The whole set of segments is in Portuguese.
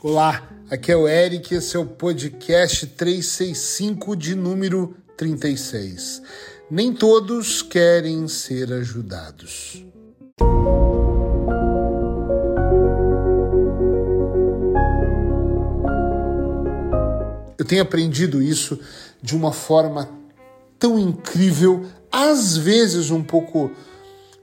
Olá, aqui é o Eric, esse é o podcast 365 de número 36. Nem todos querem ser ajudados. Eu tenho aprendido isso de uma forma tão incrível, às vezes um pouco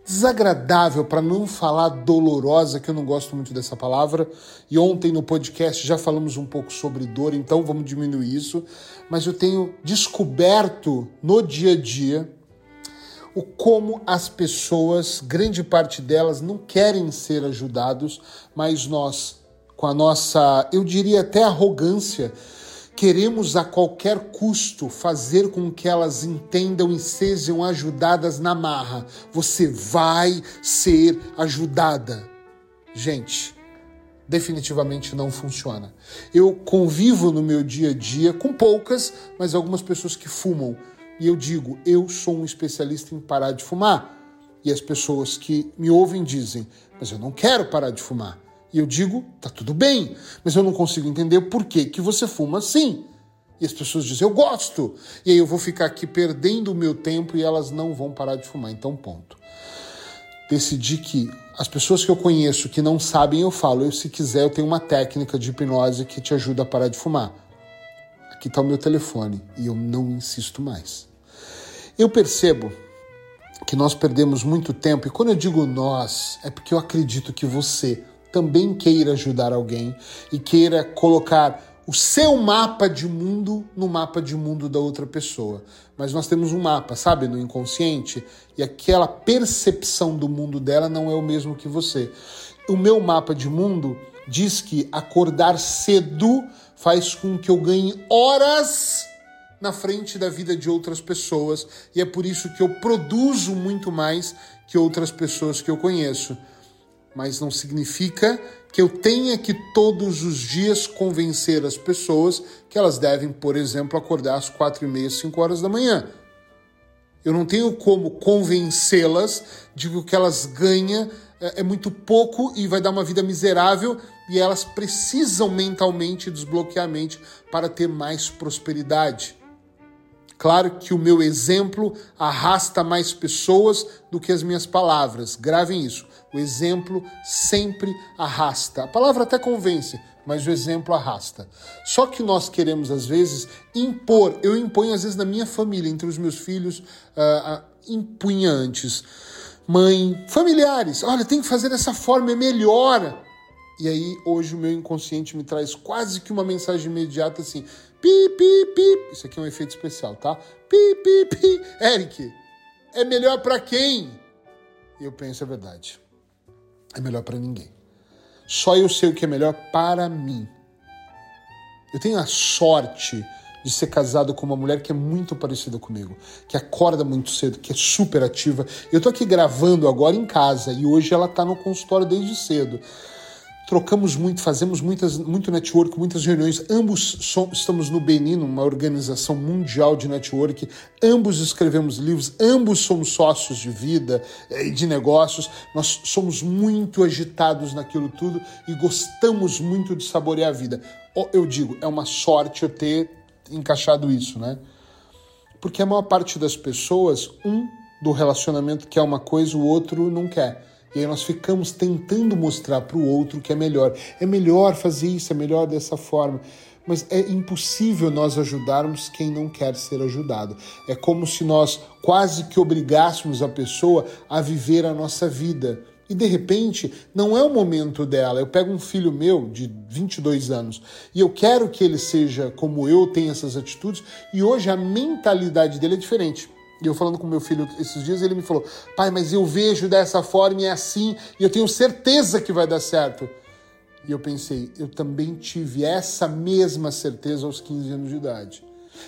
desagradável, para não falar dolorosa, que eu não gosto muito dessa palavra. E ontem no podcast já falamos um pouco sobre dor, então vamos diminuir isso. Mas eu tenho descoberto no dia a dia o como as pessoas, grande parte delas, não querem ser ajudados, mas nós, com a nossa, eu diria até arrogância, Queremos a qualquer custo fazer com que elas entendam e sejam ajudadas na marra. Você vai ser ajudada. Gente, definitivamente não funciona. Eu convivo no meu dia a dia com poucas, mas algumas pessoas que fumam. E eu digo, eu sou um especialista em parar de fumar. E as pessoas que me ouvem dizem, mas eu não quero parar de fumar. E eu digo, tá tudo bem, mas eu não consigo entender por que, que você fuma assim. E as pessoas dizem, eu gosto. E aí eu vou ficar aqui perdendo o meu tempo e elas não vão parar de fumar. Então, ponto. Decidi que as pessoas que eu conheço que não sabem, eu falo, eu, se quiser, eu tenho uma técnica de hipnose que te ajuda a parar de fumar. Aqui está o meu telefone e eu não insisto mais. Eu percebo que nós perdemos muito tempo, e quando eu digo nós, é porque eu acredito que você, também queira ajudar alguém e queira colocar o seu mapa de mundo no mapa de mundo da outra pessoa. Mas nós temos um mapa, sabe, no inconsciente, e aquela percepção do mundo dela não é o mesmo que você. O meu mapa de mundo diz que acordar cedo faz com que eu ganhe horas na frente da vida de outras pessoas, e é por isso que eu produzo muito mais que outras pessoas que eu conheço mas não significa que eu tenha que todos os dias convencer as pessoas que elas devem, por exemplo, acordar às quatro e meia, cinco horas da manhã. Eu não tenho como convencê-las de que o que elas ganham é, é muito pouco e vai dar uma vida miserável e elas precisam mentalmente desbloquear a mente para ter mais prosperidade. Claro que o meu exemplo arrasta mais pessoas do que as minhas palavras. Gravem isso. O exemplo sempre arrasta. A palavra até convence, mas o exemplo arrasta. Só que nós queremos, às vezes, impor. Eu imponho, às vezes, na minha família, entre os meus filhos, uh, uh, impunha antes. Mãe, familiares, olha, tem que fazer dessa forma, é melhor. E aí, hoje, o meu inconsciente me traz quase que uma mensagem imediata assim: pi, pi, pi. Isso aqui é um efeito especial, tá? Pi, pi, pi. Eric, é melhor para quem? Eu penso, é verdade é melhor para ninguém. Só eu sei o que é melhor para mim. Eu tenho a sorte de ser casado com uma mulher que é muito parecida comigo, que acorda muito cedo, que é super ativa. Eu tô aqui gravando agora em casa e hoje ela tá no consultório desde cedo trocamos muito, fazemos muitas, muito network, muitas reuniões. Ambos estamos no Benin, uma organização mundial de network. Ambos escrevemos livros, ambos somos sócios de vida eh, e de negócios. Nós somos muito agitados naquilo tudo e gostamos muito de saborear a vida. Eu digo, é uma sorte eu ter encaixado isso, né? Porque a maior parte das pessoas, um do relacionamento quer uma coisa, o outro não quer. E aí nós ficamos tentando mostrar para o outro que é melhor. É melhor fazer isso, é melhor dessa forma. Mas é impossível nós ajudarmos quem não quer ser ajudado. É como se nós quase que obrigássemos a pessoa a viver a nossa vida. E de repente, não é o momento dela. Eu pego um filho meu de 22 anos e eu quero que ele seja como eu, tenha essas atitudes, e hoje a mentalidade dele é diferente. E eu falando com meu filho esses dias, ele me falou: pai, mas eu vejo dessa forma e é assim, e eu tenho certeza que vai dar certo. E eu pensei: eu também tive essa mesma certeza aos 15 anos de idade.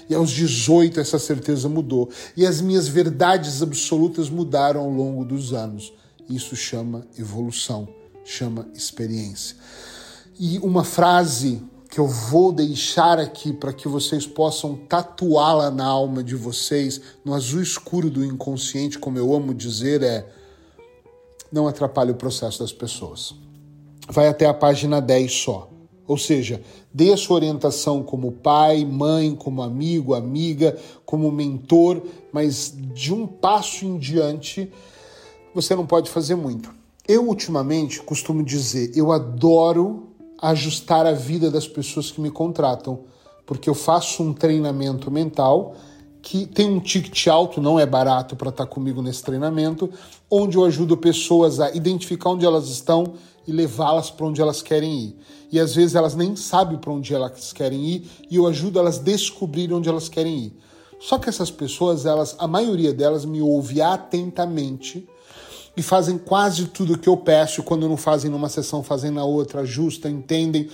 E aos 18 essa certeza mudou. E as minhas verdades absolutas mudaram ao longo dos anos. Isso chama evolução, chama experiência. E uma frase que eu vou deixar aqui para que vocês possam tatuá-la na alma de vocês, no azul escuro do inconsciente, como eu amo dizer, é: não atrapalhe o processo das pessoas. Vai até a página 10 só. Ou seja, dê sua orientação como pai, mãe, como amigo, amiga, como mentor, mas de um passo em diante você não pode fazer muito. Eu, ultimamente, costumo dizer, eu adoro ajustar a vida das pessoas que me contratam, porque eu faço um treinamento mental que tem um ticket alto, não é barato para estar tá comigo nesse treinamento, onde eu ajudo pessoas a identificar onde elas estão e levá-las para onde elas querem ir. E às vezes elas nem sabem para onde elas querem ir e eu ajudo elas a descobrir onde elas querem ir. Só que essas pessoas, elas, a maioria delas me ouve atentamente e fazem quase tudo o que eu peço, quando não fazem numa sessão, fazem na outra, ajustam, entendem,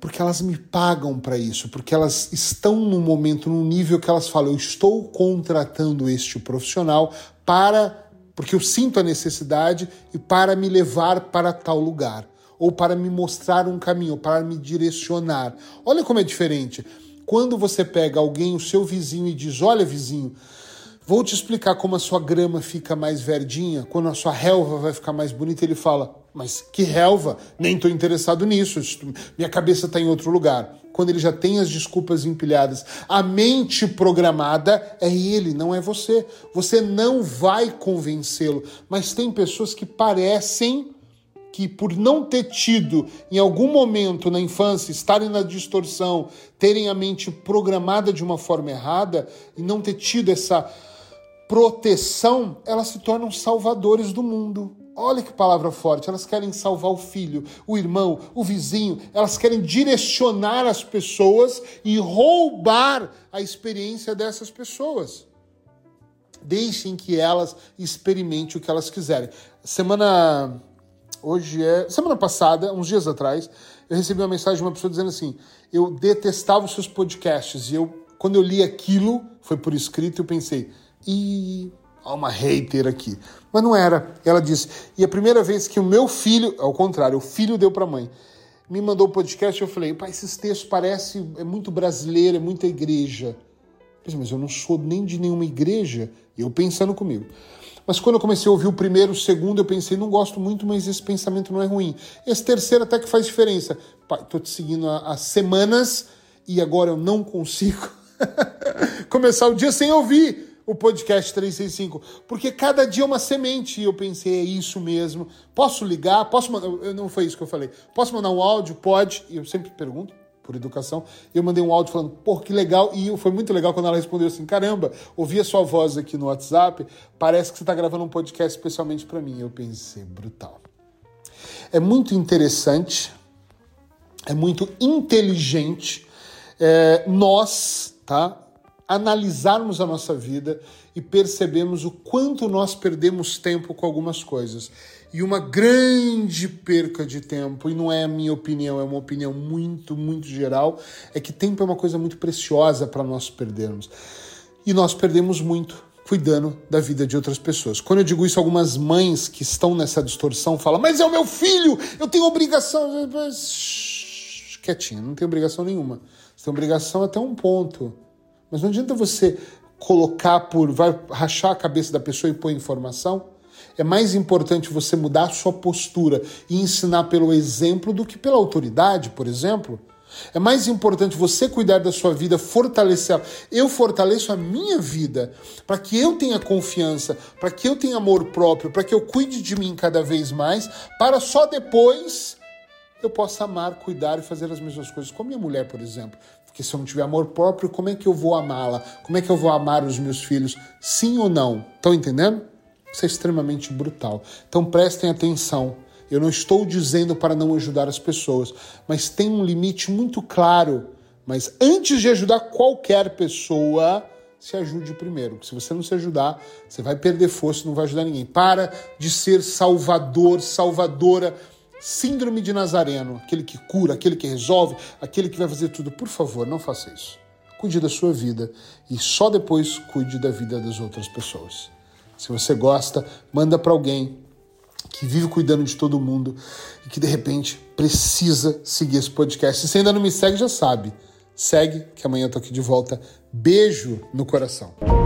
porque elas me pagam para isso, porque elas estão num momento, num nível que elas falam, eu estou contratando este profissional para porque eu sinto a necessidade e para me levar para tal lugar, ou para me mostrar um caminho, ou para me direcionar. Olha como é diferente. Quando você pega alguém, o seu vizinho, e diz: Olha, vizinho, vou te explicar como a sua grama fica mais verdinha, quando a sua relva vai ficar mais bonita, ele fala: Mas que relva? Nem estou interessado nisso, minha cabeça está em outro lugar quando ele já tem as desculpas empilhadas. A mente programada é ele, não é você. Você não vai convencê-lo. Mas tem pessoas que parecem que, por não ter tido em algum momento na infância, estarem na distorção, terem a mente programada de uma forma errada e não ter tido essa proteção, elas se tornam salvadores do mundo. Olha que palavra forte. Elas querem salvar o filho, o irmão, o vizinho. Elas querem direcionar as pessoas e roubar a experiência dessas pessoas. Deixem que elas experimentem o que elas quiserem. Semana. Hoje é. Semana passada, uns dias atrás, eu recebi uma mensagem de uma pessoa dizendo assim: eu detestava os seus podcasts. E eu, quando eu li aquilo, foi por escrito, eu pensei, e Há uma hater aqui. Mas não era. Ela disse. E a primeira vez que o meu filho, ao contrário, o filho deu para a mãe, me mandou o podcast, eu falei, pai, esses textos parecem é muito brasileiro, é muita igreja. Mas eu não sou nem de nenhuma igreja. Eu pensando comigo. Mas quando eu comecei a ouvir o primeiro, o segundo, eu pensei, não gosto muito, mas esse pensamento não é ruim. Esse terceiro até que faz diferença. Pai, tô te seguindo há, há semanas e agora eu não consigo começar o dia sem ouvir o podcast 365, porque cada dia é uma semente. E eu pensei, é isso mesmo. Posso ligar? Posso mandar? Não foi isso que eu falei. Posso mandar um áudio? Pode. E eu sempre pergunto por educação. Eu mandei um áudio falando, pô, que legal. E foi muito legal quando ela respondeu assim: caramba, ouvi a sua voz aqui no WhatsApp, parece que você está gravando um podcast especialmente para mim. Eu pensei, brutal. É muito interessante, é muito inteligente. É, nós, tá? Analisarmos a nossa vida e percebemos o quanto nós perdemos tempo com algumas coisas. E uma grande perca de tempo, e não é a minha opinião, é uma opinião muito, muito geral, é que tempo é uma coisa muito preciosa para nós perdermos. E nós perdemos muito cuidando da vida de outras pessoas. Quando eu digo isso, algumas mães que estão nessa distorção falam: Mas é o meu filho, eu tenho obrigação. Mas, quietinho, não tem obrigação nenhuma. Você tem obrigação até um ponto. Mas não adianta você colocar por. vai rachar a cabeça da pessoa e pôr informação. É mais importante você mudar a sua postura e ensinar pelo exemplo do que pela autoridade, por exemplo. É mais importante você cuidar da sua vida, fortalecê-la. Eu fortaleço a minha vida para que eu tenha confiança, para que eu tenha amor próprio, para que eu cuide de mim cada vez mais, para só depois eu possa amar, cuidar e fazer as mesmas coisas com a minha mulher, por exemplo. Porque se eu não tiver amor próprio, como é que eu vou amá-la? Como é que eu vou amar os meus filhos? Sim ou não? Estão entendendo? Isso é extremamente brutal. Então prestem atenção. Eu não estou dizendo para não ajudar as pessoas, mas tem um limite muito claro. Mas antes de ajudar qualquer pessoa, se ajude primeiro. Se você não se ajudar, você vai perder força, não vai ajudar ninguém. Para de ser salvador, salvadora Síndrome de Nazareno, aquele que cura, aquele que resolve, aquele que vai fazer tudo. Por favor, não faça isso. Cuide da sua vida e só depois cuide da vida das outras pessoas. Se você gosta, manda para alguém que vive cuidando de todo mundo e que de repente precisa seguir esse podcast. Se você ainda não me segue, já sabe. Segue, que amanhã eu tô aqui de volta. Beijo no coração.